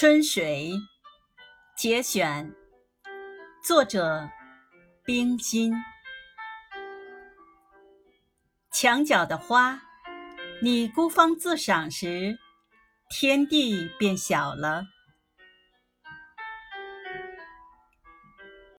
春水节选作者冰心。墙角的花你孤芳自赏时天地变小了。